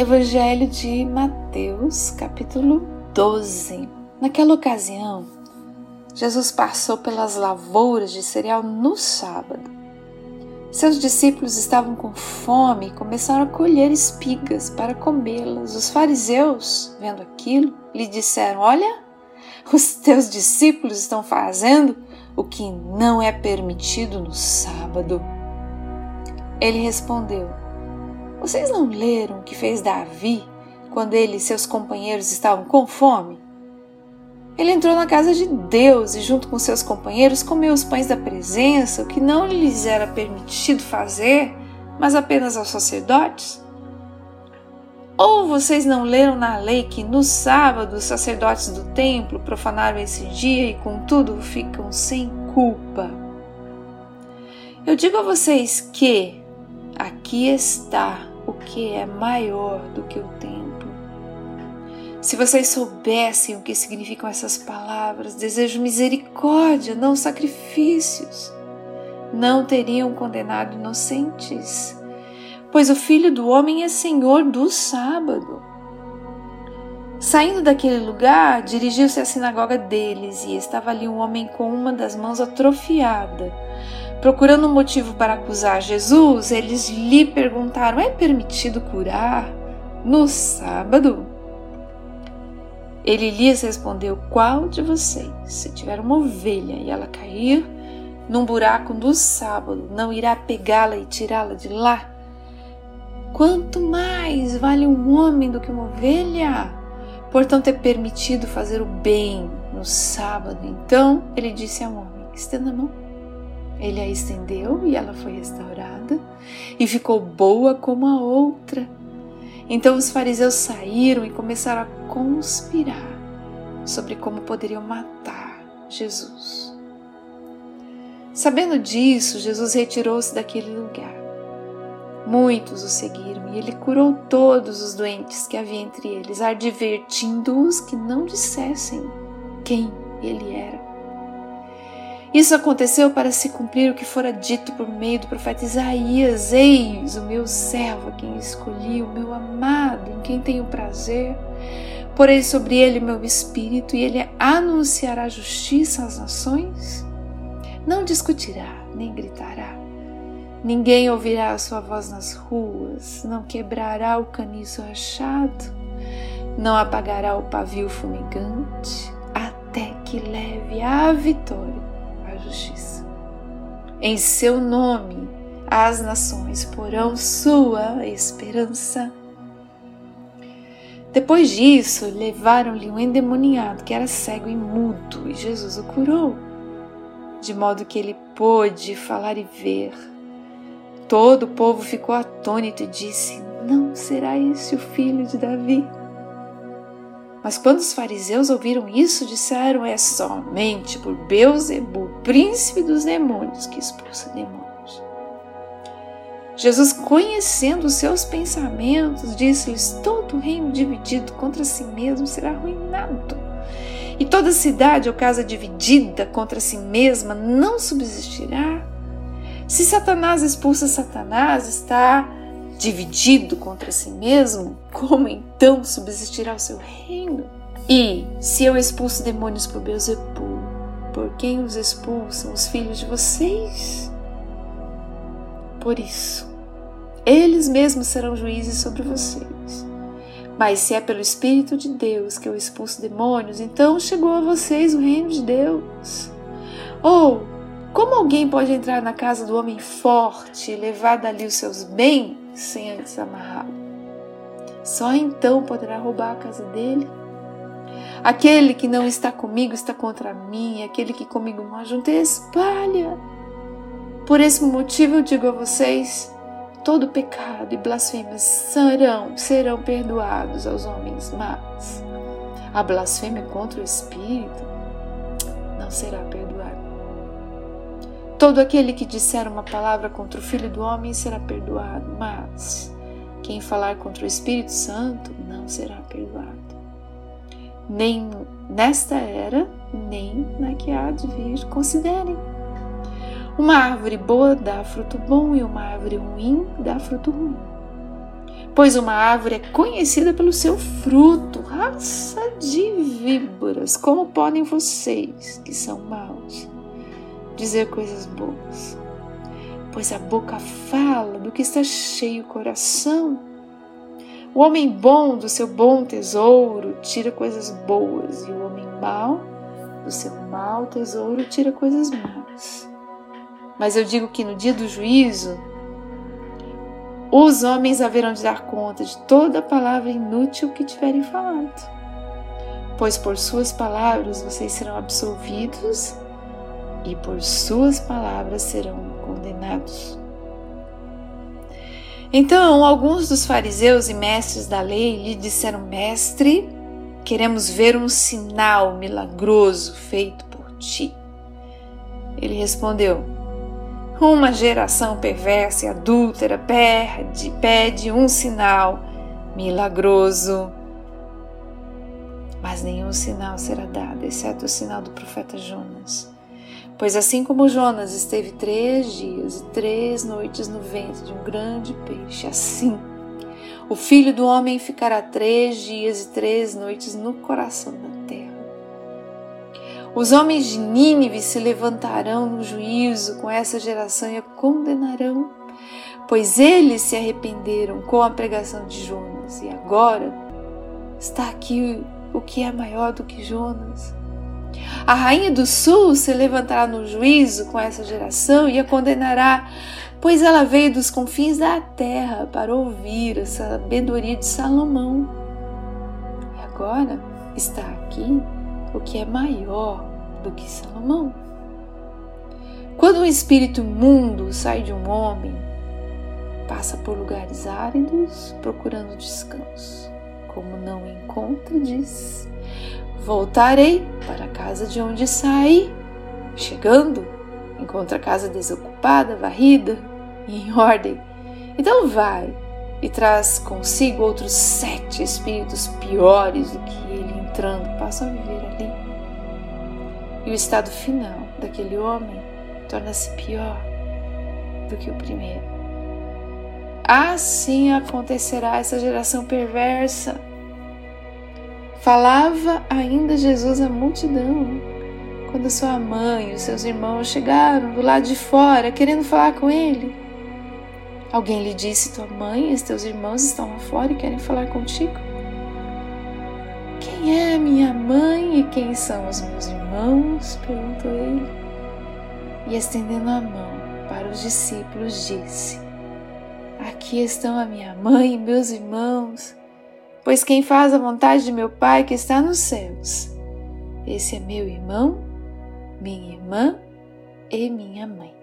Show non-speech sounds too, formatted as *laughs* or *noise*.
Evangelho de Mateus, capítulo 12. Naquela ocasião, Jesus passou pelas lavouras de cereal no sábado. Seus discípulos estavam com fome e começaram a colher espigas para comê-las. Os fariseus, vendo aquilo, lhe disseram: Olha, os teus discípulos estão fazendo o que não é permitido no sábado. Ele respondeu: vocês não leram o que fez Davi quando ele e seus companheiros estavam com fome? Ele entrou na casa de Deus e, junto com seus companheiros, comeu os pães da presença, o que não lhes era permitido fazer, mas apenas aos sacerdotes? Ou vocês não leram na lei que no sábado os sacerdotes do templo profanaram esse dia e, contudo, ficam sem culpa? Eu digo a vocês que aqui está que é maior do que o templo. Se vocês soubessem o que significam essas palavras, desejo misericórdia, não sacrifícios, não teriam condenado inocentes, pois o Filho do Homem é Senhor do sábado. Saindo daquele lugar, dirigiu-se à sinagoga deles e estava ali um homem com uma das mãos atrofiada. Procurando um motivo para acusar Jesus, eles lhe perguntaram: é permitido curar no sábado? Ele lhes respondeu: Qual de vocês, se tiver uma ovelha e ela cair num buraco do sábado, não irá pegá-la e tirá-la de lá? Quanto mais vale um homem do que uma ovelha? Portanto, é permitido fazer o bem no sábado. Então ele disse ao homem: Estenda a mão. Ele a estendeu e ela foi restaurada e ficou boa como a outra. Então os fariseus saíram e começaram a conspirar sobre como poderiam matar Jesus. Sabendo disso, Jesus retirou-se daquele lugar. Muitos o seguiram e ele curou todos os doentes que havia entre eles, advertindo-os que não dissessem quem ele era. Isso aconteceu para se cumprir o que fora dito por meio do profeta Isaías: Eis o meu servo, a quem escolhi, o meu amado, em quem tenho prazer. Porei sobre ele meu espírito e ele anunciará justiça às nações. Não discutirá, nem gritará. Ninguém ouvirá a sua voz nas ruas, não quebrará o caniço rachado, não apagará o pavio fumegante, até que leve a vitória justiça. Em seu nome, as nações porão sua esperança. Depois disso, levaram-lhe um endemoniado que era cego e mudo, e Jesus o curou, de modo que ele pôde falar e ver. Todo o povo ficou atônito e disse: Não será esse o filho de Davi? Mas quando os fariseus ouviram isso, disseram: É somente por Beuzebu, príncipe dos demônios, que expulsa demônios. Jesus, conhecendo os seus pensamentos, disse-lhes: Todo reino dividido contra si mesmo será arruinado. E toda cidade ou casa dividida contra si mesma não subsistirá. Se Satanás expulsa Satanás, está dividido contra si mesmo, como então subsistirá o seu reino? E se eu expulso demônios por Beuzebu, por quem os expulsam os filhos de vocês? Por isso, eles mesmos serão juízes sobre vocês. Mas se é pelo Espírito de Deus que eu expulso demônios, então chegou a vocês o reino de Deus. Ou como alguém pode entrar na casa do homem forte e levar dali os seus bens sem antes amarrá-lo? Só então poderá roubar a casa dele. Aquele que não está comigo está contra mim, aquele que comigo não ajunta espalha. Por esse motivo eu digo a vocês: todo pecado e blasfêmia serão, serão perdoados aos homens, mas a blasfêmia contra o Espírito não será perdoada. Todo aquele que disser uma palavra contra o Filho do Homem será perdoado, mas quem falar contra o Espírito Santo não será perdoado. Nem nesta era, nem na que há de vir. Considerem. Uma árvore boa dá fruto bom e uma árvore ruim dá fruto ruim. pois uma árvore é conhecida pelo seu fruto. Raça de víboras, como podem vocês, que são maus, dizer coisas boas? Pois a boca fala do que está cheio o coração. O homem bom do seu bom tesouro tira coisas boas, e o homem mau do seu mau tesouro tira coisas más. Mas eu digo que no dia do juízo, os homens haverão de dar conta de toda palavra inútil que tiverem falado. Pois por suas palavras vocês serão absolvidos e por suas palavras serão condenados. Então, alguns dos fariseus e mestres da lei lhe disseram: Mestre, queremos ver um sinal milagroso feito por ti. Ele respondeu: uma geração perversa e adúltera perde, pede um sinal milagroso. Mas nenhum sinal será dado, exceto o sinal do profeta Jonas. Pois assim como Jonas esteve três dias e três noites no ventre de um grande peixe, assim o filho do homem ficará três dias e três noites no coração da terra. Os homens de Nínive se levantarão no juízo com essa geração e a condenarão, pois eles se arrependeram com a pregação de Jonas, e agora está aqui o que é maior do que Jonas. A rainha do sul se levantará no juízo com essa geração e a condenará, pois ela veio dos confins da terra para ouvir a sabedoria de Salomão. E agora está aqui o que é maior do que Salomão. Quando um espírito imundo sai de um homem, passa por lugares áridos procurando descanso. Como não encontra, diz: Voltarei para a casa de onde saí. Chegando, encontra a casa desocupada, varrida e *laughs* em ordem. Então vai e traz consigo outros sete espíritos piores do que ele entrando, passam a viver ali. E o estado final daquele homem torna-se pior do que o primeiro. Assim acontecerá essa geração perversa. Falava ainda Jesus à multidão quando sua mãe e os seus irmãos chegaram do lado de fora querendo falar com ele. Alguém lhe disse: Tua mãe e os teus irmãos estão lá fora e querem falar contigo. Quem é minha mãe e quem são os meus irmãos? perguntou ele. E estendendo a mão para os discípulos, disse: Aqui estão a minha mãe e meus irmãos, pois quem faz a vontade de meu Pai que está nos céus, esse é meu irmão, minha irmã e minha mãe.